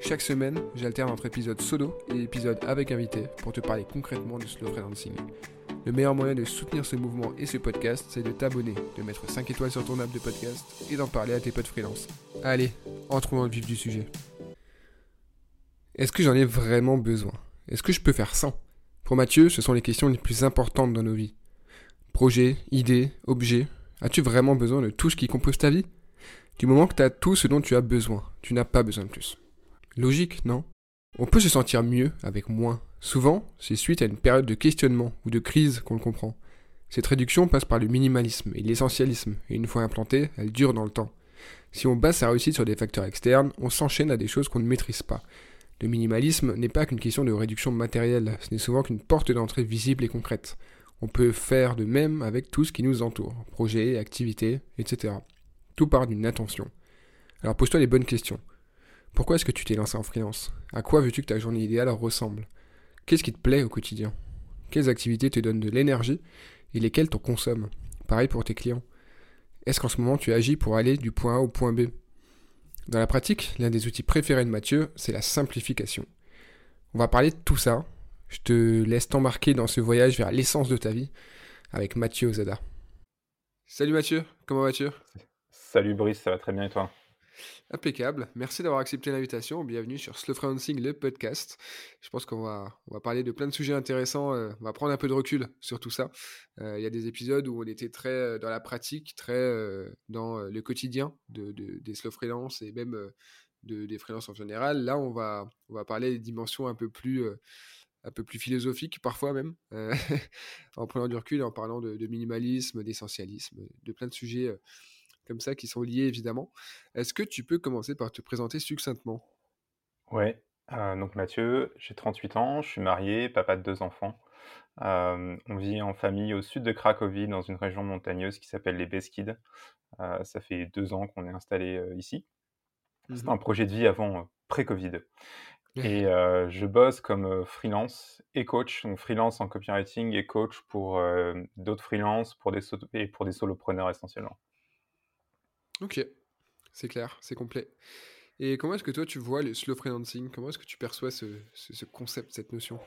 Chaque semaine, j'alterne entre épisodes solo et épisodes avec invité pour te parler concrètement du slow freelancing. Le meilleur moyen de soutenir ce mouvement et ce podcast, c'est de t'abonner, de mettre 5 étoiles sur ton app de podcast et d'en parler à tes potes freelance. Allez, entrons dans le vif du sujet. Est-ce que j'en ai vraiment besoin? Est-ce que je peux faire sans? Pour Mathieu, ce sont les questions les plus importantes dans nos vies. Projet, idée, objet, as-tu vraiment besoin de tout ce qui compose ta vie? Du moment que tu tout ce dont tu as besoin, tu n'as pas besoin de plus. Logique, non? On peut se sentir mieux avec moins. Souvent, c'est suite à une période de questionnement ou de crise qu'on le comprend. Cette réduction passe par le minimalisme et l'essentialisme, et une fois implantée, elle dure dans le temps. Si on base sa réussite sur des facteurs externes, on s'enchaîne à des choses qu'on ne maîtrise pas. Le minimalisme n'est pas qu'une question de réduction matérielle, ce n'est souvent qu'une porte d'entrée visible et concrète. On peut faire de même avec tout ce qui nous entoure, projets, activités, etc. Tout part d'une attention. Alors pose-toi les bonnes questions. Pourquoi est-ce que tu t'es lancé en freelance? À quoi veux-tu que ta journée idéale ressemble? Qu'est-ce qui te plaît au quotidien? Quelles activités te donnent de l'énergie? Et lesquelles t'en consommes Pareil pour tes clients. Est-ce qu'en ce moment tu agis pour aller du point A au point B? Dans la pratique, l'un des outils préférés de Mathieu, c'est la simplification. On va parler de tout ça. Je te laisse t'embarquer dans ce voyage vers l'essence de ta vie avec Mathieu Ozada. Salut Mathieu, comment vas-tu? Salut Brice, ça va très bien et toi? Impeccable. Merci d'avoir accepté l'invitation. Bienvenue sur Slow Freelancing, le podcast. Je pense qu'on va, on va parler de plein de sujets intéressants. Euh, on va prendre un peu de recul sur tout ça. Euh, il y a des épisodes où on était très euh, dans la pratique, très dans le quotidien de, des slow freelance et même de, des freelances en général. Là, on va, on va parler des dimensions un peu plus un peu plus philosophiques parfois même, en prenant du recul en parlant de, de minimalisme, d'essentialisme, de plein de sujets comme ça qui sont liés évidemment. Est-ce que tu peux commencer par te présenter succinctement? Ouais, donc Mathieu, j'ai 38 ans, je suis marié, papa de deux enfants. on vit en famille au sud de Cracovie, dans une région montagneuse qui s'appelle les Beskides. ça fait deux ans qu'on est installé ici. C'est mmh un projet de vie avant pré-Covid. Et je bosse comme freelance et coach, donc freelance en copywriting et coach pour d'autres freelances, pour des, et pour des solopreneurs essentiellement. Ok, c'est clair, c'est complet. Et comment est-ce que toi tu vois le slow freelancing? Comment est-ce que tu perçois ce, ce, concept, cette notion?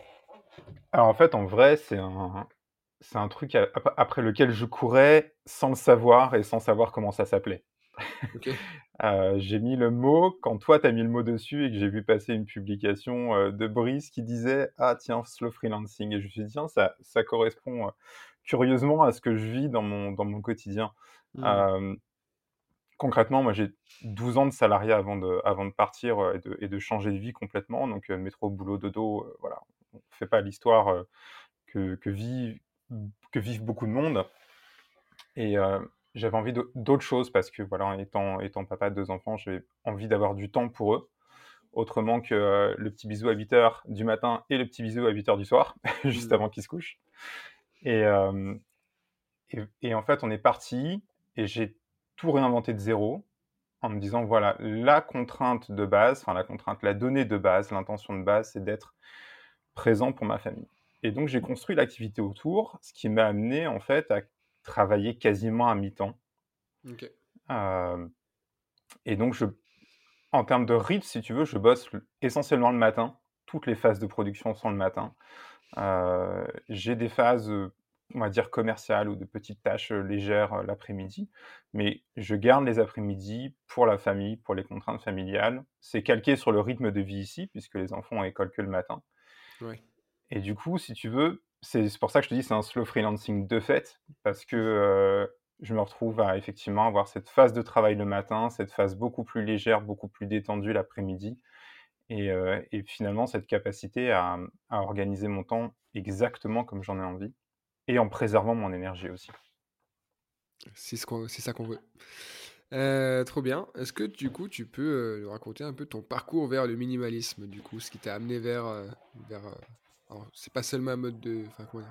Alors en fait, en vrai, c'est un, c'est un truc après lequel je courais sans le savoir et sans savoir comment ça s'appelait. euh, j'ai mis le mot, quand toi tu as mis le mot dessus et que j'ai vu passer une publication euh, de Brice qui disait Ah tiens, slow freelancing. Et je me suis dit, tiens, ça, ça correspond euh, curieusement à ce que je vis dans mon, dans mon quotidien. Mmh. Concrètement, moi, j'ai 12 ans de salariat avant de, avant de partir euh, et, de, changer de vie complètement. Donc, euh, métro, boulot, dodo, euh, voilà. On ne fait pas l'histoire que, que, beaucoup de monde. Et j'avais envie d'autre chose parce que, voilà, étant, étant papa de deux enfants, j'ai envie d'avoir du temps pour eux. Autrement que le petit bisou à 8 h du matin et le petit bisou à 8 h du soir, juste mmh. avant qu'ils se couchent. Et, et, et, en fait, on est parti et j'ai tout réinventer de zéro en me disant voilà, la contrainte de base, enfin la contrainte, la donnée de base, l'intention de base, c'est d'être présent pour ma famille. Et donc j'ai construit l'activité autour, ce qui m'a amené en fait à travailler quasiment à mi-temps. Euh, et donc je, en termes de rythme, si tu veux, je bosse essentiellement le matin. Toutes les phases de production sont le matin. Euh, j'ai des phases on va dire, commerciales ou de petites tâches légères l'après-midi. Mais je garde les après-midi pour la famille, pour les contraintes familiales. C'est calqué sur le rythme de vie ici, puisque les enfants ont école que le matin. Et du coup, si tu veux, c'est pour ça que je te dis c'est un slow freelancing de fait, parce que je me retrouve à effectivement avoir cette phase de travail le matin, cette phase beaucoup plus légère, beaucoup plus détendue l'après-midi. Et, et, finalement, cette capacité à, à organiser mon temps exactement comme j'en ai envie et en préservant mon énergie aussi. C'est ça qu'on veut. Euh, trop bien. Est-ce que du coup tu peux euh, nous raconter un peu ton parcours vers le minimalisme, du coup, ce qui t'a amené vers, euh, vers c'est pas seulement un mode de,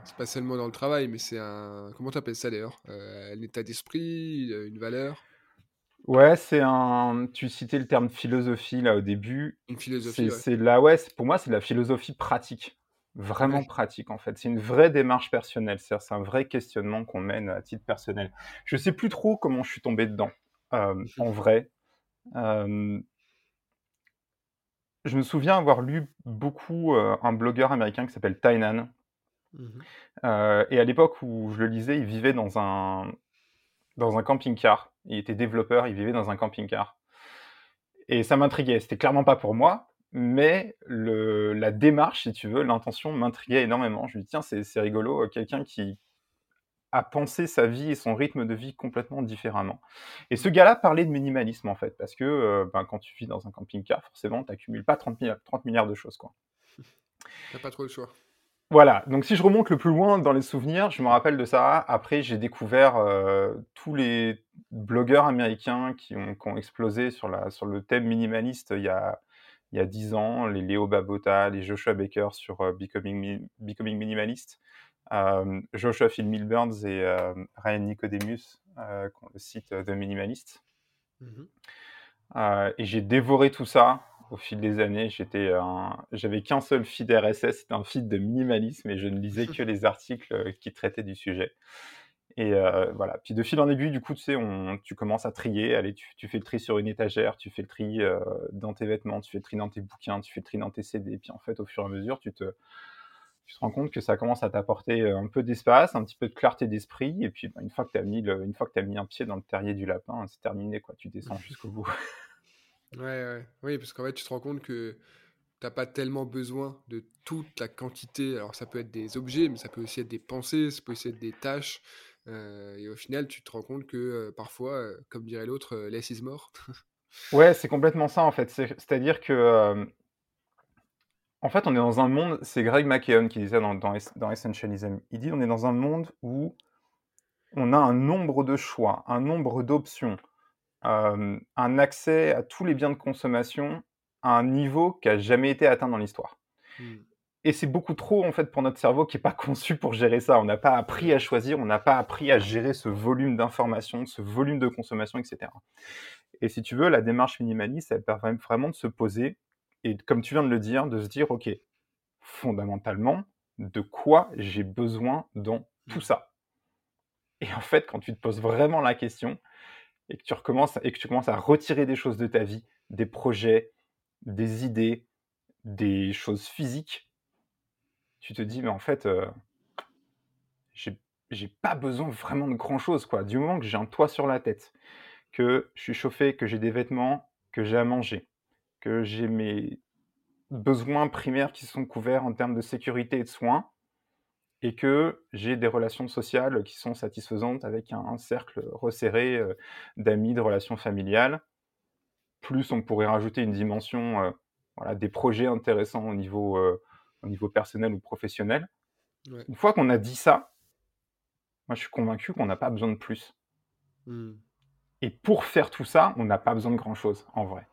c'est pas seulement dans le travail, mais c'est un, comment t'appelles ça d'ailleurs, un état d'esprit, une valeur? Ouais, c'est un. Tu citais le terme philosophie là au début. Une philosophie. C'est là, ouais. Pour moi, c'est de la philosophie pratique, vraiment pratique en fait. C'est une vraie démarche personnelle. C'est un vrai questionnement qu'on mène à titre personnel. Je sais plus trop comment je suis tombé dedans. Euh, en vrai. Euh, je me souviens avoir lu beaucoup euh, un blogueur américain qui s'appelle Tynan. Mmh et à l'époque où je le lisais, il vivait dans un, dans un camping-car. Il était développeur, il vivait dans un camping-car. Et ça m'intriguait. C'était clairement pas pour moi, mais le, la démarche, si tu veux, l'intention m'intriguait énormément. Je me dis, tiens, c'est rigolo, quelqu'un qui, à penser sa vie et son rythme de vie complètement différemment. Et ce gars-là parlait de minimalisme, en fait, parce que euh, ben, quand tu vis dans un camping-car, forcément, tu n'accumules pas 30 milliards, 30 milliards de choses. Quoi. T'as pas trop le choix. Voilà, donc si je remonte le plus loin dans les souvenirs, je me rappelle de ça. Après, j'ai découvert euh, tous les blogueurs américains qui ont, qui ont, explosé sur, la, sur le thème minimaliste il y a, il y a 10 ans, les Léo Babota, les Joshua Baker sur euh, Becoming, Becoming Minimalist. Euh, Joshua Phil Milburns et euh, Ryan Nicodemus, euh, le site The Minimalist. Mmh et j'ai dévoré tout ça au fil des années. J'étais, j'avais qu'un seul feed RSS, c'était un feed de minimalisme, et je ne lisais que les articles qui traitaient du sujet. Et voilà. Puis de fil en aiguille, du coup, tu sais, on, tu commences à trier. Allez, tu, tu, fais le tri sur une étagère, tu fais le tri dans tes vêtements, tu fais le tri dans tes bouquins, tu fais le tri dans tes CD. Puis en fait, au fur et à mesure, tu te, tu te rends compte que ça commence à t'apporter un peu d'espace, un petit peu de clarté d'esprit, et puis bah, une fois que tu as mis une fois que as mis un pied dans le terrier du lapin, c'est terminé quoi, tu descends jusqu'au bout. ouais, ouais, oui, parce qu'en fait tu te rends compte que t'as pas tellement besoin de toute la quantité. Alors ça peut être des objets, mais ça peut aussi être des pensées, ça peut aussi être des tâches. Euh, et au final, tu te rends compte que euh, parfois, comme dirait l'autre, less is more. ouais, c'est complètement ça en fait. C'est-à-dire que en fait, on est dans un monde, c'est Greg McKeown qui disait dans, dans, Essentialism, il dit on est dans un monde où on a un nombre de choix, un nombre d'options, euh, un accès à tous les biens de consommation à un niveau qui n'a jamais été atteint dans l'histoire. Hmm. Et c'est beaucoup trop en fait pour notre cerveau qui n'est pas conçu pour gérer ça. On n'a pas appris à choisir, on n'a pas appris à gérer ce volume d'informations, ce volume de consommation, etc. Et si tu veux, la démarche minimaliste, elle permet vraiment de se poser et comme tu viens de le dire, de se dire, OK, fondamentalement, de quoi j'ai besoin dans tout ça? Et en fait, quand tu te poses vraiment la question et que tu recommences et que tu commences à retirer des choses de ta vie, des projets, des idées, des choses physiques, tu te dis, mais en fait, euh, j'ai pas besoin vraiment de grand chose, quoi. Du moment que j'ai un toit sur la tête, que je suis chauffé, que j'ai des vêtements, que j'ai à manger, que j'ai mes besoins primaires qui sont couverts en termes de sécurité et de soins, et que j'ai des relations sociales qui sont satisfaisantes avec un, cercle resserré euh, d'amis, de relations familiales. Plus on pourrait rajouter une dimension, euh, voilà, des projets intéressants au niveau, euh, au niveau personnel ou professionnel. Une fois qu'on a dit ça, moi je suis convaincu qu'on n'a pas besoin de plus. Mmh. Et pour faire tout ça, on n'a pas besoin de grand-chose, en vrai.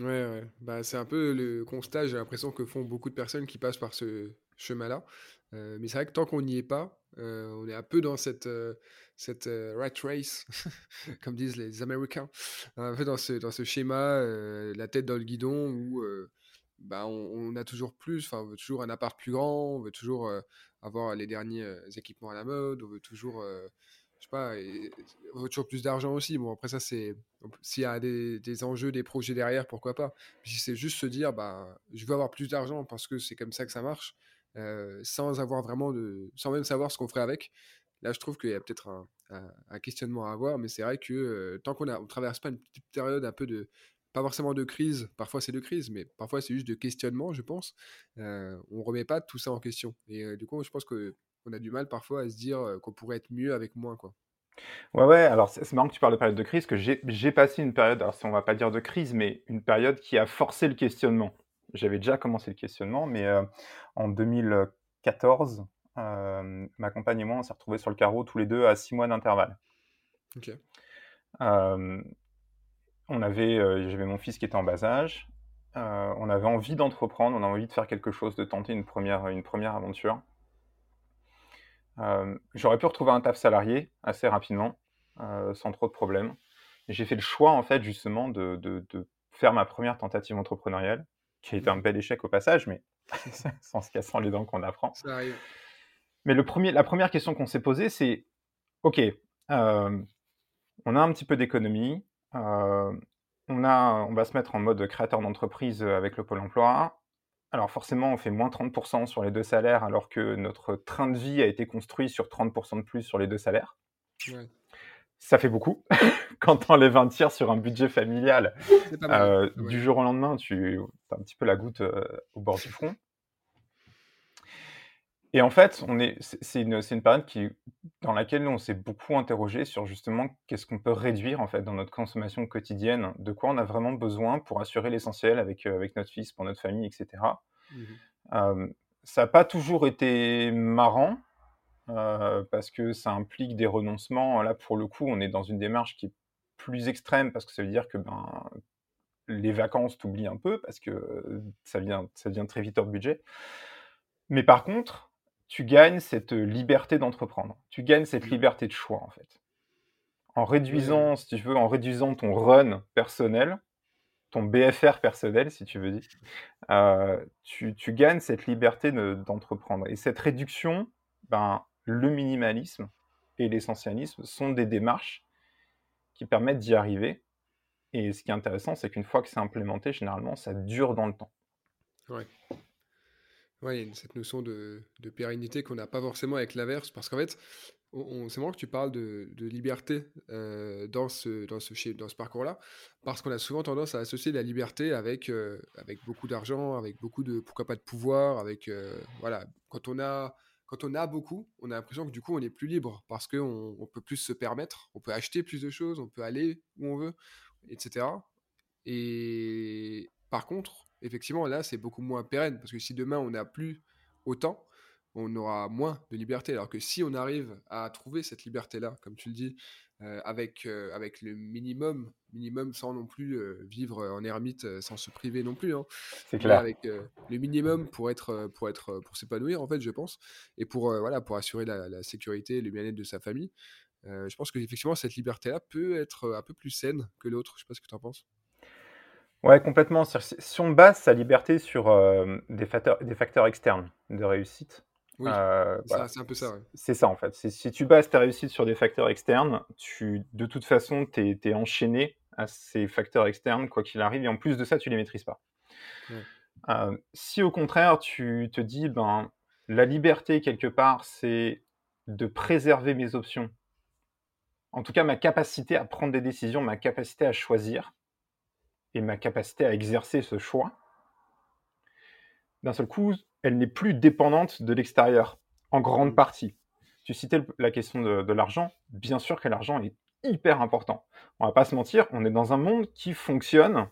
Ouais, ouais. Bah, c'est un peu le constat, j'ai l'impression que font beaucoup de personnes qui passent par ce chemin-là. Euh, mais c'est vrai que tant qu'on n'y est pas, euh, on est un peu dans cette, euh, cette rat race, comme disent les Américains, un peu dans ce, dans ce schéma, la tête dans le guidon, où bah, on, on a toujours plus, on veut toujours un appart plus grand, on veut toujours avoir les derniers équipements à la mode, on veut toujours je sais pas, et, toujours plus d'argent aussi. Bon, après ça, c'est s'il y a des, enjeux, des projets derrière, pourquoi pas. Si c'est juste se dire, bah, je veux avoir plus d'argent parce que c'est comme ça que ça marche, euh, sans avoir vraiment de, sans même savoir ce qu'on ferait avec. Là, je trouve qu'il y a peut-être un, questionnement à avoir, mais c'est vrai que euh, tant qu'on ne traverse pas une petite période un peu de, pas forcément de crise, parfois c'est de crise, mais parfois c'est juste de questionnement, je pense. Euh, on remet pas tout ça en question. Et euh, du coup, je pense que on a du mal parfois à se dire qu'on pourrait être mieux avec moins, quoi. Ouais, ouais, alors c'est marrant que tu parles de période de crise, que j'ai passé une période, alors si on va pas dire de crise, mais une période qui a forcé le questionnement. J'avais déjà commencé le questionnement, mais en 2014, ma compagne et moi, on s'est retrouvés sur le carreau tous les deux à six mois d'intervalle. On avait, j'avais mon fils qui était en bas âge. on avait envie d'entreprendre, on a envie de faire quelque chose, de tenter une première, une première aventure. j'aurais pu retrouver un taf salarié assez rapidement, sans trop de problèmes. J'ai fait le choix, en fait, justement, de, de, faire ma première tentative entrepreneuriale, qui a été un bel échec au passage, mais sans se cassant les dents qu'on apprend. Ça arrive. Mais le premier, la première question qu'on s'est posée, c'est OK, euh, on a un petit peu d'économie, euh, on, a, on va se mettre en mode créateur d'entreprise avec le Pôle emploi. Alors forcément, on fait moins 30% sur les deux salaires, alors que notre train de vie a été construit sur 30% de plus sur les deux salaires. Ça fait beaucoup. Quand tu enlèves un tiers sur un budget familial, euh, du jour au lendemain, tu as un petit peu la goutte au bord du front. Et en fait, on est, c'est une, une, période qui, dans laquelle on s'est beaucoup interrogé sur justement qu'est-ce qu'on peut réduire en fait dans notre consommation quotidienne, de quoi on a vraiment besoin pour assurer l'essentiel avec, euh, avec notre fils, pour notre famille, etc. Mmh ça n'a pas toujours été marrant euh, parce que ça implique des renoncements. Là, pour le coup, on est dans une démarche qui est plus extrême parce que ça veut dire que ben, les vacances t'oublient un peu parce que ça vient, ça devient très vite hors budget. Mais par contre, tu gagnes cette liberté d'entreprendre. Tu gagnes cette mmh. liberté de choix, en fait. En réduisant, si tu veux, en réduisant ton run personnel, ton BFR personnel, si tu veux dire, euh, tu, gagnes cette liberté d'entreprendre. Et cette réduction, ben, le minimalisme et l'essentialisme sont des démarches qui permettent d'y arriver. Et ce qui est intéressant, c'est qu'une fois que c'est implémenté, généralement, ça dure dans le temps. Ouais. Oui, cette notion de, pérennité qu'on n'a pas forcément avec l'inverse, parce qu'en fait, c'est marrant que tu parles de, liberté euh, dans ce, dans ce, dans ce parcours-là, parce qu'on a souvent tendance à associer la liberté avec, euh, avec beaucoup d'argent, avec beaucoup de, pourquoi pas de pouvoir, avec, euh, voilà, quand on a... Quand on a beaucoup, on a l'impression que du coup on est plus libre parce qu'on on peut plus se permettre, on peut acheter plus de choses, on peut aller où on veut, etc. Et par contre, effectivement, là, c'est beaucoup moins pérenne, parce que si demain on n'a plus autant, on aura moins de liberté. Alors que si on arrive à trouver cette liberté-là, comme tu le dis, euh, avec, euh, avec le minimum, minimum sans non plus euh, vivre en ermite, sans se priver non plus. Hein. c'est clair. Avec le minimum pour être, pour être, pour s'épanouir en fait, je pense, et pour voilà, pour assurer la, la sécurité et le bien-être de sa famille. je pense qu'effectivement cette liberté-là peut être un peu plus saine que l'autre. Je sais pas ce que tu en penses. Ouais, complètement. Si on base sa liberté sur euh, des, facteurs, des facteurs externes de réussite, Oui, euh, c'est un peu ça, c'est ça en fait. Si tu bases ta réussite sur des facteurs externes, tu, de toute façon, tu es, enchaîné à ces facteurs externes, quoi qu'il arrive, et en plus de ça, tu les maîtrises pas. Euh, si au contraire, tu te dis, ben, la liberté, quelque part, c'est de préserver mes options, en tout cas ma capacité à prendre des décisions, ma capacité à choisir, et ma capacité à exercer ce choix, d'un seul coup, elle n'est plus dépendante de l'extérieur, en grande mmh. partie. Tu citais la question de, l'argent. Bien sûr que l'argent est hyper important. On va pas se mentir, on est dans un monde qui fonctionne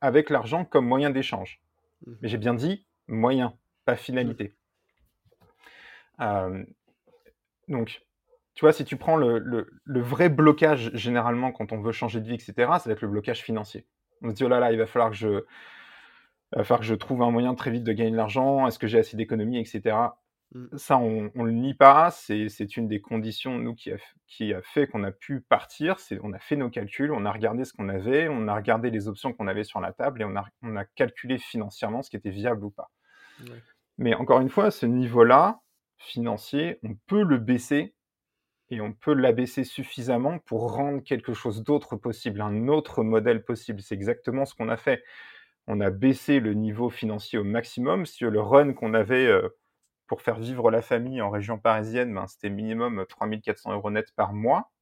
avec l'argent comme moyen d'échange. Mmh. Mais j'ai bien dit moyen, pas finalité. Euh, donc, tu vois, si tu prends le, le, vrai blocage généralement quand on veut changer de vie, etc., c'est avec le blocage financier. On se dit, oh là là, il va falloir que je, que je trouve un moyen très vite de gagner de l'argent, est-ce que j'ai assez d'économies, etc. Mm. Ça, on ne le nie pas, c'est une des conditions, nous, qui a, qui a fait qu'on a pu partir, on a fait nos calculs, on a regardé ce qu'on avait, on a regardé les options qu'on avait sur la table et on a, on a calculé financièrement ce qui était viable ou pas. Mais encore une fois, ce niveau-là, financier, on peut le baisser et on peut l'abaisser suffisamment pour rendre quelque chose d'autre possible, un autre modèle possible. C'est exactement ce qu'on a fait. On a baissé le niveau financier au maximum. Si le run qu'on avait euh, pour faire vivre la famille en région parisienne, ben, c'était minimum 3400 euros net par mois,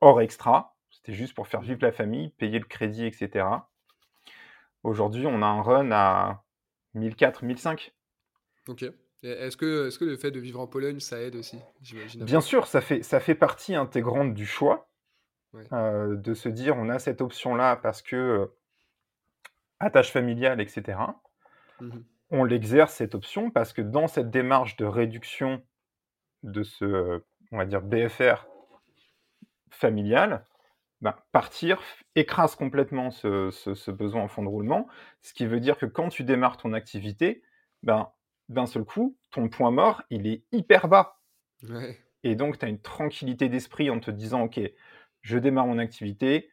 hors extra. C'était juste pour faire vivre la famille, payer le crédit, etc. Aujourd'hui, on a un run à 1004, 1005. Ok. Est-ce que, est que le fait de vivre en Pologne, ça aide aussi Bien sûr, ça fait, ça fait partie intégrante du choix, euh, de se dire on a cette option-là parce que euh, attache familiale, etc. Mmh on l'exerce cette option parce que dans cette démarche de réduction de ce, on va dire, BFR familial, ben, partir écrase complètement ce, besoin en fond de roulement, ce qui veut dire que quand tu démarres ton activité, ben, d'un seul coup, ton point mort, il est hyper bas. Et donc, tu as une tranquillité d'esprit en te disant, OK, je démarre mon activité,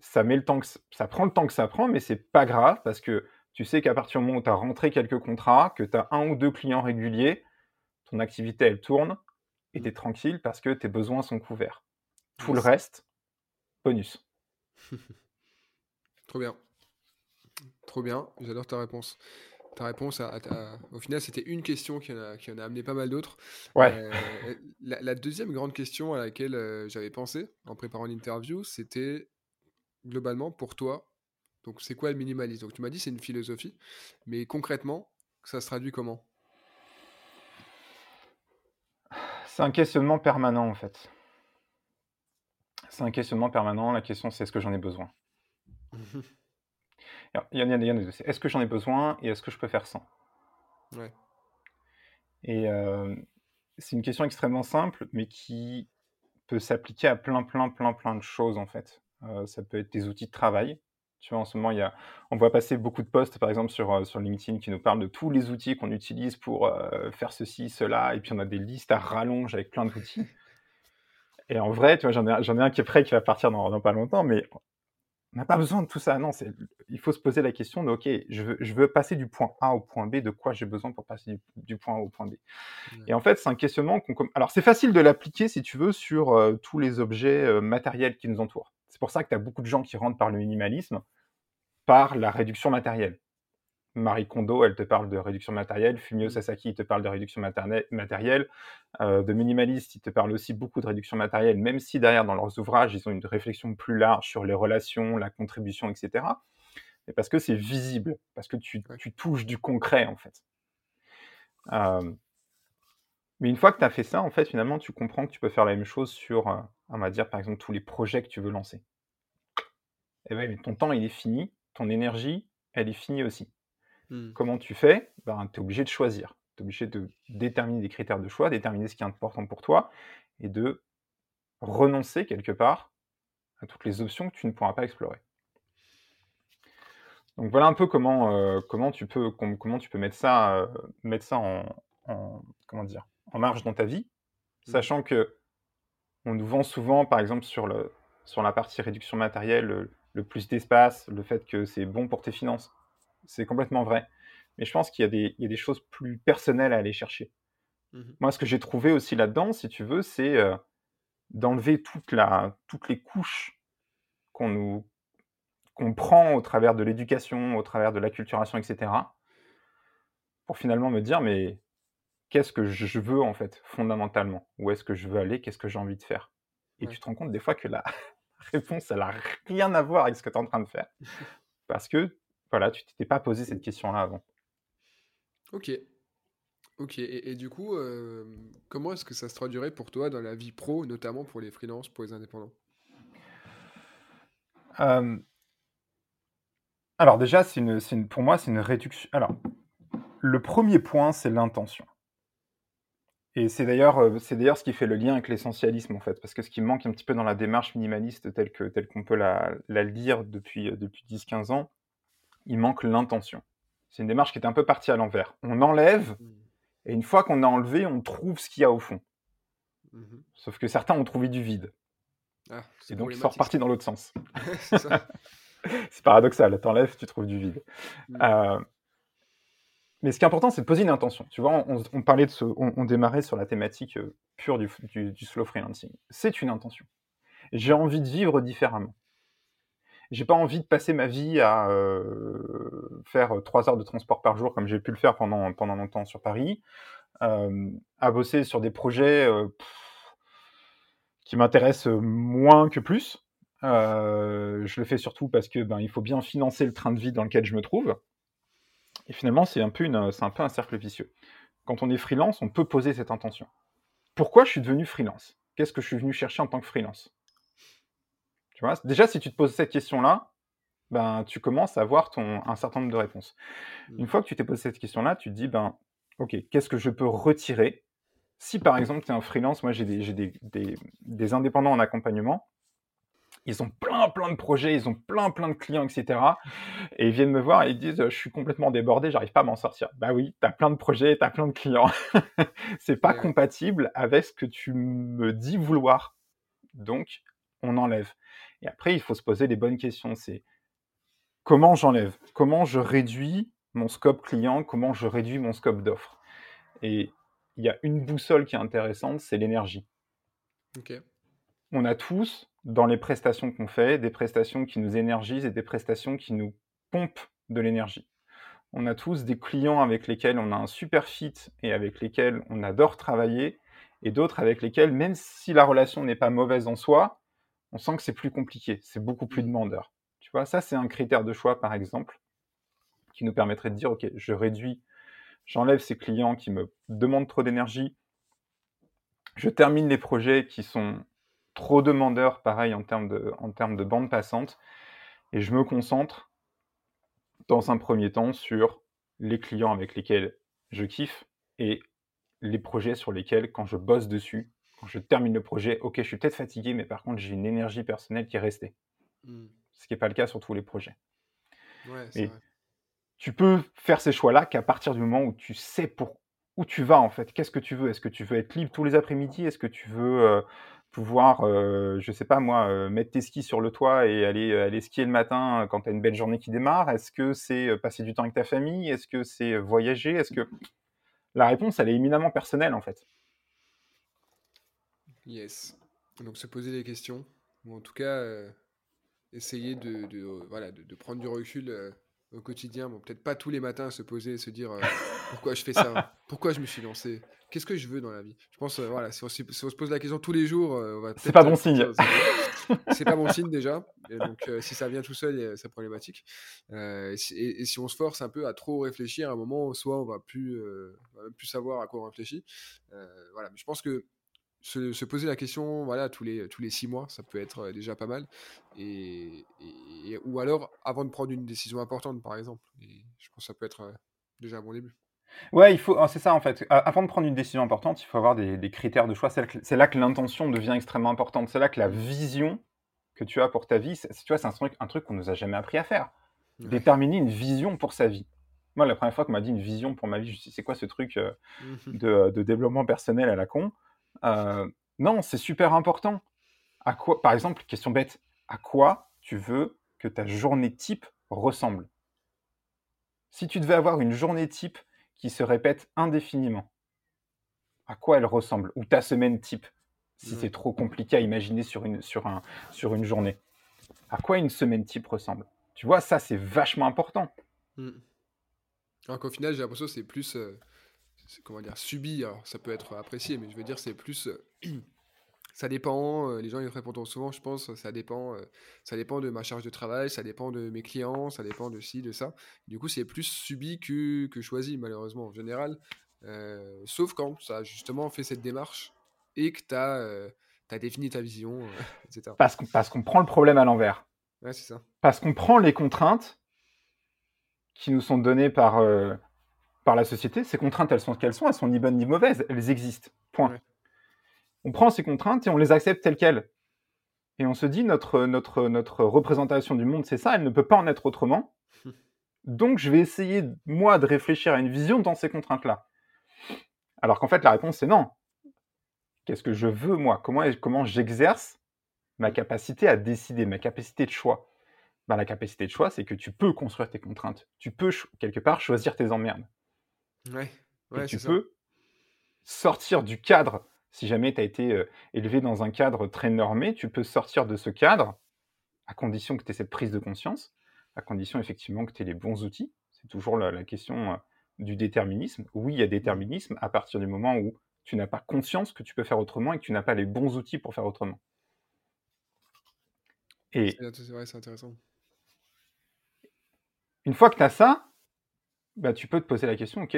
ça, met le temps que, ça prend le temps que ça prend, mais c'est pas grave parce que tu sais qu'à partir du moment où tu as rentré quelques contrats, que tu as un ou deux clients réguliers, ton activité, elle tourne et tu es mmh. tranquille parce que tes besoins sont couverts. Tout le reste, bonus. Trop bien. Trop bien, j'adore ta réponse. Ta réponse, à, au final, c'était une question qui en, a, qui en, a, amené pas mal d'autres. Ouais. Euh, la, deuxième grande question à laquelle euh, j'avais pensé en préparant l'interview, c'était globalement pour toi. Donc, c'est quoi le minimalisme? Donc, tu m'as dit c'est une philosophie, mais concrètement, ça se traduit comment? C'est un questionnement permanent en fait. C'est un questionnement permanent. La question, c'est est-ce que j'en ai besoin? Il y en a, deux. Est-ce que j'en ai besoin et est-ce que je peux faire sans? Ouais. Et euh, c'est une question extrêmement simple, mais qui peut s'appliquer à plein, plein, plein, plein de choses en fait. Euh, ça peut être des outils de travail. Tu vois, en ce moment, il y a, on voit passer beaucoup de posts, par exemple, sur, euh, sur LinkedIn qui nous parlent de tous les outils qu'on utilise pour faire ceci, cela, et puis on a des listes à rallonge avec plein d'outils. Et en vrai, tu vois, j'en ai, un qui est prêt, qui va partir dans, pas longtemps, mais n'a pas besoin de tout ça. Non, c'est, il faut se poser la question de, OK, je veux, je veux passer du point A au point B, de quoi j'ai besoin pour passer du, point A au point B? Et en fait, c'est un questionnement qu'on... Alors, c'est facile de l'appliquer, si tu veux, sur euh, tous les objets euh, matériels qui nous entourent. C'est pour ça que tu as beaucoup de gens qui rentrent par le minimalisme, par la réduction matérielle. Marie Kondo, elle te parle de réduction matérielle. Fumio mmh. Sasaki, il te parle de réduction matérielle. Euh, de minimaliste, il te parle aussi beaucoup de réduction matérielle, même si derrière, dans leurs ouvrages, ils ont une réflexion plus large sur les relations, la contribution, etc. Mais parce que c'est visible, parce que tu, touches du concret, en fait. Euh, mais une fois que tu as fait ça, en fait, finalement, tu comprends que tu peux faire la même chose sur, euh, on va dire, par exemple, tous les projets que tu veux lancer. Et eh bien, ton temps, il est fini, ton énergie, elle est finie aussi. Mmh. Comment tu fais? Ben, Tu es obligé de choisir. Tu es obligé de déterminer des critères de choix, déterminer ce qui est important pour toi et de renoncer quelque part à toutes les options que tu ne pourras pas explorer. Donc voilà un peu comment, euh, comment, tu, peux, comment tu peux mettre ça, euh, mettre ça en, comment dire, en marge dans ta vie, mmh. sachant que on nous vend souvent, par exemple, sur, le, sur la partie réduction matérielle, le plus d'espace, le fait que c'est bon pour tes finances c'est complètement vrai. Mais je pense qu'il y, a des choses plus personnelles à aller chercher. Mmh Moi, ce que j'ai trouvé aussi là-dedans, si tu veux, c'est euh, d'enlever toute la, toutes les couches qu'on nous qu'on prend au travers de l'éducation, au travers de l'acculturation, etc. Pour finalement me dire, mais qu'est-ce que je veux en fait, fondamentalement? Où est-ce que je veux aller? Qu'est-ce que j'ai envie de faire? Et tu te rends compte des fois que la réponse, elle n'a rien à voir avec ce que tu es en train de faire. Parce que voilà, tu t'étais pas posé cette question-là avant. Ok. Ok, et, du coup, euh, comment est-ce que ça se traduirait pour toi dans la vie pro, notamment pour les freelances, pour les indépendants? Euh, Alors déjà, c'est une, pour moi, c'est une réduction. Alors, le premier point, c'est l'intention. Et c'est d'ailleurs, euh, c'est d'ailleurs ce qui fait le lien avec l'essentialisme en fait, parce que ce qui manque un petit peu dans la démarche minimaliste telle que telle qu'on peut la, la lire depuis depuis 10-15 ans, il manque l'intention. C'est une démarche qui est un peu partie à l'envers. On enlève, et une fois qu'on a enlevé, on trouve ce qu'il y a au fond. Mhm. Sauf que certains ont trouvé du vide. Ah, et donc ils sont repartis dans l'autre sens. c'est paradoxal, t'enlèves, tu trouves du vide. Mm. Euh, mais ce qui est important, c'est de poser une intention. Tu vois, on, parlait de ce, on, démarrait sur la thématique euh, pure du, du slow freelancing. C'est une intention. J'ai envie de vivre différemment j'ai pas envie de passer ma vie à euh, faire trois heures de transport par jour comme j'ai pu le faire pendant, pendant longtemps sur Paris, euh, à bosser sur des projets euh, qui m'intéressent moins que plus. je le fais surtout parce que ben, il faut bien financer le train de vie dans lequel je me trouve. Et finalement, c'est un, peu une, c'est un peu un cercle vicieux. Quand on est freelance, on peut poser cette intention. Pourquoi je suis devenu freelance? Qu'est-ce que je suis venu chercher en tant que freelance? Déjà, si tu te poses cette question-là, ben, tu commences à avoir ton, un certain nombre de réponses. Mmh. Une fois que tu t'es posé cette question-là, tu te dis, ben, OK, qu'est-ce que je peux retirer? Si par exemple, tu es un freelance, moi j'ai des, des, des, indépendants en accompagnement, ils ont plein, plein de projets, ils ont plein, plein de clients, etc. Et ils viennent me voir et ils disent, je suis complètement débordé, j'arrive pas à m'en sortir. Bah oui, tu as plein de projets, tu as plein de clients. c'est pas compatible avec ce que tu me dis vouloir. Donc, on enlève. Et après, il faut se poser les bonnes questions. C'est comment j'enlève? Comment je réduis mon scope client? Comment je réduis mon scope d'offres? Et il y a une boussole qui est intéressante, c'est l'énergie. On a tous dans les prestations qu'on fait, des prestations qui nous énergisent et des prestations qui nous pompent de l'énergie. On a tous des clients avec lesquels on a un super fit et avec lesquels on adore travailler, et d'autres avec lesquels, même si la relation n'est pas mauvaise en soi, on sent que c'est plus compliqué, c'est beaucoup plus mmh. demandeur. Tu vois, ça c'est un critère de choix par exemple, qui nous permettrait de dire, ok, je réduis, j'enlève ces clients qui me demandent trop d'énergie, je termine les projets qui sont trop demandeurs, pareil, en termes de, en termes de bande passante. Et je me concentre, dans un premier temps, sur les clients avec lesquels je kiffe et les projets sur lesquels, quand je bosse dessus, quand je termine le projet, ok, je suis peut-être fatigué, mais par contre, j'ai une énergie personnelle qui est restée. Mmh. Ce qui n'est pas le cas sur tous les projets. Ouais, tu peux faire ces choix-là qu'à partir du moment où tu sais pour où tu vas en fait. Qu'est-ce que tu veux? Est-ce que tu veux être libre tous les après-midi? Est-ce que tu veux euh, pouvoir, euh, je sais pas moi, euh, mettre tes skis sur le toit et aller, euh, aller skier le matin quand tu as une belle journée qui démarre? Est-ce que c'est passer du temps avec ta famille? Est-ce que c'est voyager? Est-ce que la réponse elle est éminemment personnelle en fait. Yes. Donc se poser des questions ou en tout cas essayer de, de voilà de, de, prendre du recul au quotidien. Bon, peut-être pas tous les matins se poser et se dire pourquoi je fais ça, pourquoi je me suis lancé, qu'est-ce que je veux dans la vie? Je pense, euh, voilà, si on, se pose la question tous les jours, euh, on va C'est pas bon signe. c'est pas bon signe déjà. donc, euh, si ça vient tout seul, c'est problématique. Et si, on se force un peu à trop réfléchir, à un moment, soit on va plus, va même plus savoir à quoi on réfléchit. voilà, mais je pense que se, poser la question, voilà, tous les, tous les six mois, ça peut être déjà pas mal. Et, ou alors, avant de prendre une décision importante, par exemple. je pense que ça peut être déjà un bon début. Ouais, il faut, c'est ça en fait. Avant de prendre une décision importante, il faut avoir des, critères de choix. C'est là que l'intention devient extrêmement importante. C'est là que la vision que tu as pour ta vie, tu vois, c'est un truc, un truc qu'on nous a jamais appris à faire. Déterminer une vision pour sa vie. Moi, la première fois qu'on m'a dit une vision pour ma vie, je me suis dit, c'est quoi ce truc euh, de, développement personnel à la con? Euh, Non, c'est super important. À quoi, par exemple, question bête, à quoi tu veux que ta journée type ressemble? Si tu devais avoir une journée type qui se répète indéfiniment. À quoi elle ressemble? Ou ta semaine type, si c'est trop compliqué à imaginer sur une, sur, un, sur une journée. À quoi une semaine type ressemble? Tu vois, ça, c'est vachement important. Mmh. Alors qu'au final, j'ai l'impression que c'est plus, euh, comment dire, subi. Alors, ça peut être apprécié, mais je veux dire, c'est plus... Euh, ça dépend, euh, les gens ils répondent souvent, je pense, ça dépend, euh, ça dépend de ma charge de travail, ça dépend de mes clients, ça dépend de ci, de ça. Du coup, c'est plus subi que, que choisi, malheureusement, en général. Euh, sauf quand ça a justement fait cette démarche et que tu as, as, défini ta vision, etc. Parce qu'on parce qu'on prend le problème à l'envers. Ouais, c'est ça. Parce qu'on prend les contraintes qui nous sont données par, par la société. Ces contraintes, elles sont qu'elles sont, elles sont ni bonnes ni mauvaises, elles existent. Point on prend ces contraintes et on les accepte telles quelles. Et on se dit, notre, notre, notre représentation du monde, c'est ça, elle ne peut pas en être autrement. Donc, je vais essayer, moi, de réfléchir à une vision dans ces contraintes-là. Alors qu'en fait, la réponse, c'est non. Qu'est-ce que je veux, moi? Comment, comment j'exerce ma capacité à décider, ma capacité de choix? Ben, La capacité de choix, c'est que tu peux construire tes contraintes. Tu peux, quelque part, choisir tes emmerdes. Ouais, et tu peux sortir du cadre si jamais tu as été euh, élevé dans un cadre très normé, tu peux sortir de ce cadre, à condition que tu aies cette prise de conscience, à condition effectivement que tu aies les bons outils. C'est toujours la, question euh, du déterminisme. Oui, il y a déterminisme à partir du moment où tu n'as pas conscience que tu peux faire autrement et que tu n'as pas les bons outils pour faire autrement. Et c'est intéressant. Une fois que tu as ça, bah, tu peux te poser la question, ok,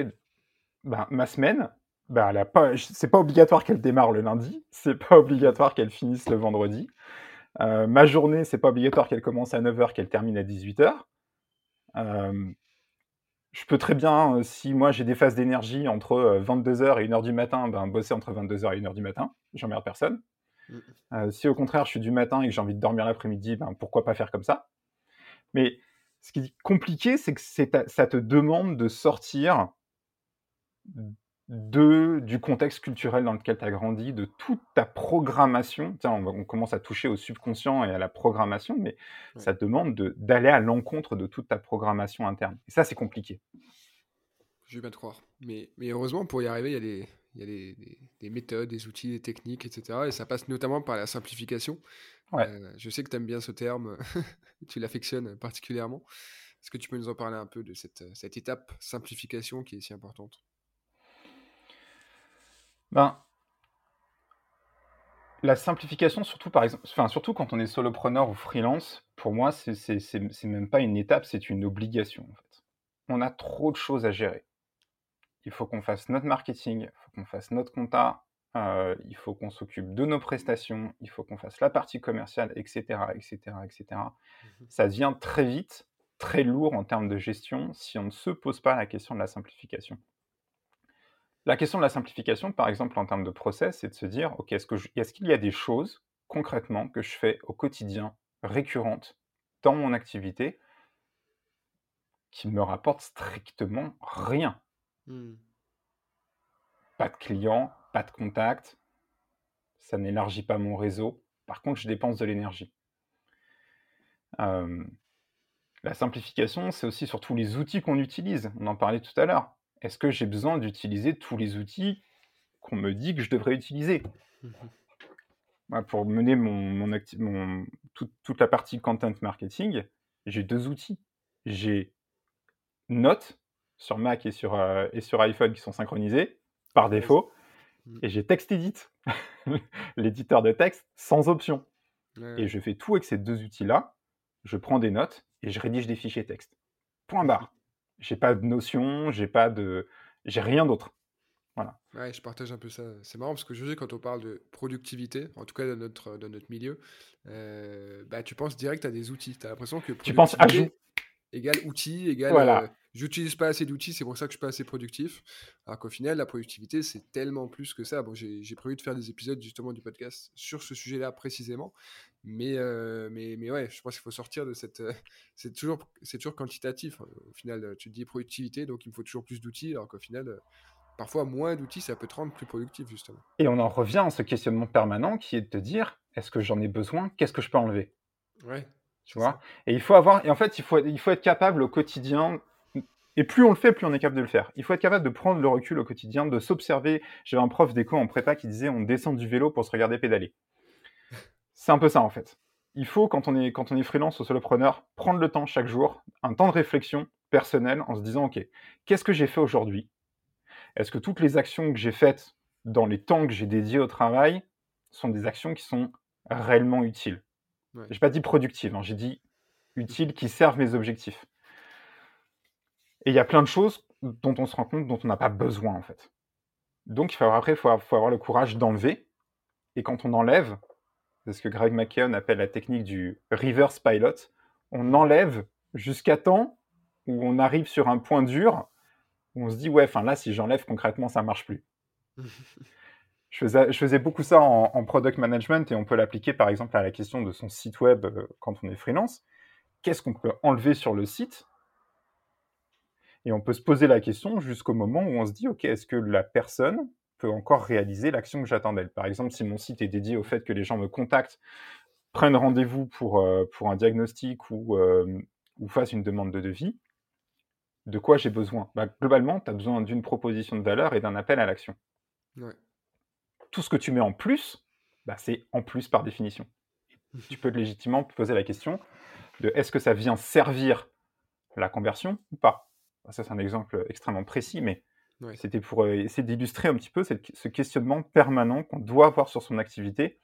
bah, ma semaine, bah, elle pas, c'est pas obligatoire qu'elle démarre le lundi, c'est pas obligatoire qu'elle finisse le vendredi. Euh, ma journée, c'est pas obligatoire qu'elle commence à 9h, qu'elle termine à 18h. Euh, je peux très bien, euh, si moi j'ai des phases d'énergie entre 22h et 1h du matin, ben, bosser entre 22h et 1h du matin, j'emmerde personne. Mm. si au contraire je suis du matin et que j'ai envie de dormir l'après-midi, ben, pourquoi pas faire comme ça? Mais ce qui est compliqué, c'est que ça te demande de sortir de, du contexte culturel dans lequel tu as grandi, de toute ta programmation. Tiens, on, commence à toucher au subconscient et à la programmation, mais ça te demande d'aller à l'encontre de toute ta programmation interne. Et ça, c'est compliqué. Je vais bien te croire. Mais, mais heureusement, pour y arriver, il y a, des, il y a des, des, méthodes, des outils, des techniques, etc. Et ça passe notamment par la simplification. Euh, je sais que tu aimes bien ce terme, tu l'affectionnes particulièrement. Est-ce que tu peux nous en parler un peu de cette, cette étape simplification qui est si importante? Ben, la simplification, surtout, par exemple, enfin, surtout quand on est solopreneur ou freelance, pour moi, c'est même pas une étape, c'est une obligation. En fait. On a trop de choses à gérer. Il faut qu'on fasse notre marketing, il faut qu'on fasse notre compta, euh, il faut qu'on s'occupe de nos prestations, il faut qu'on fasse la partie commerciale, etc., etc., etc. Ça devient très vite très lourd en termes de gestion si on ne se pose pas la question de la simplification. La question de la simplification, par exemple, en termes de process, c'est de se dire, OK, est-ce qu'il y a des choses, concrètement, que je fais au quotidien, récurrentes, dans mon activité, qui me rapportent strictement rien? Mmh. Pas de clients, pas de contacts, ça n'élargit pas mon réseau. Par contre, je dépense de l'énergie. la simplification, c'est aussi sur tous les outils qu'on utilise. On en parlait tout à l'heure est-ce que j'ai besoin d'utiliser tous les outils qu'on me dit que je devrais utiliser? Mmh Pour mener mon, toute la partie content marketing, j'ai deux outils. J'ai Note sur Mac et sur, euh, et sur iPhone qui sont synchronisés par défaut, mmh. et j'ai TextEdit, l'éditeur de texte sans option. Et je fais tout avec ces deux outils-là. Je prends des notes et je rédige des fichiers texte. Point barre. J'ai pas de notion, j'ai pas de, j'ai rien d'autre. Voilà. Ouais, je partage un peu ça. C'est marrant parce que je sais quand on parle de productivité, en tout cas dans notre, dans notre milieu, euh, bah, tu penses direct à des outils. Tu as l'impression que tu penses égal outil, égal voilà. Euh, j'utilise pas assez d'outils, c'est pour ça que je suis pas assez productif. Alors qu'au final, la productivité, c'est tellement plus que ça. Bon, j'ai prévu de faire des épisodes justement du podcast sur ce sujet-là précisément. Mais, euh, mais, mais ouais, je pense qu'il faut sortir de cette. Euh, c'est toujours, toujours quantitatif. Hein. Au final, tu te dis productivité, donc il me faut toujours plus d'outils, alors qu'au final, parfois moins d'outils, ça peut te rendre plus productif, justement. Et on en revient à ce questionnement permanent qui est de te dire est-ce que j'en ai besoin? Qu'est-ce que je peux enlever? Ouais. Tu vois Et il faut avoir. Et en fait, il faut, il faut être capable au quotidien et plus on le fait, plus on est capable de le faire. Il faut être capable de prendre le recul au quotidien, de s'observer. J'avais un prof d'éco en prépa qui disait on descend du vélo pour se regarder pédaler. C'est un peu ça en fait. Il faut, quand on est, quand on est freelance ou solopreneur, prendre le temps chaque jour, un temps de réflexion personnelle en se disant ok, qu'est-ce que j'ai fait aujourd'hui? Est-ce que toutes les actions que j'ai faites dans les temps que j'ai dédiés au travail sont des actions qui sont réellement utiles? Je J'ai pas dit productives, hein, j'ai dit utiles qui servent mes objectifs. Et il y a plein de choses dont on se rend compte dont on n'a pas besoin en fait. Donc il faut, après, il faut, avoir le courage d'enlever. Et quand on enlève, c'est ce que Greg McKeown appelle la technique du reverse pilot, on enlève jusqu'à temps où on arrive sur un point dur où on se dit ouais, enfin là si j'enlève concrètement ça marche plus. je, faisais, beaucoup ça en, en product management et on peut l'appliquer par exemple à la question de son site web euh, quand on est freelance. Qu'est-ce qu'on peut enlever sur le site? Et on peut se poser la question jusqu'au moment où on se dit, OK, est-ce que la personne peut encore réaliser l'action que j'attends d'elle? Par exemple, si mon site est dédié au fait que les gens me contactent, prennent rendez-vous pour, euh, pour un diagnostic ou, euh, ou fassent une demande de devis, de quoi j'ai besoin? Bah, Globalement, tu as besoin d'une proposition de valeur et d'un appel à l'action. Tout ce que tu mets en plus, bah, c'est en plus par définition. tu peux légitimement poser la question de est-ce que ça vient servir la conversion ou pas? Ça, c'est un exemple extrêmement précis, mais c'était pour euh, essayer d'illustrer un petit peu ce questionnement permanent qu'on doit avoir sur son activité,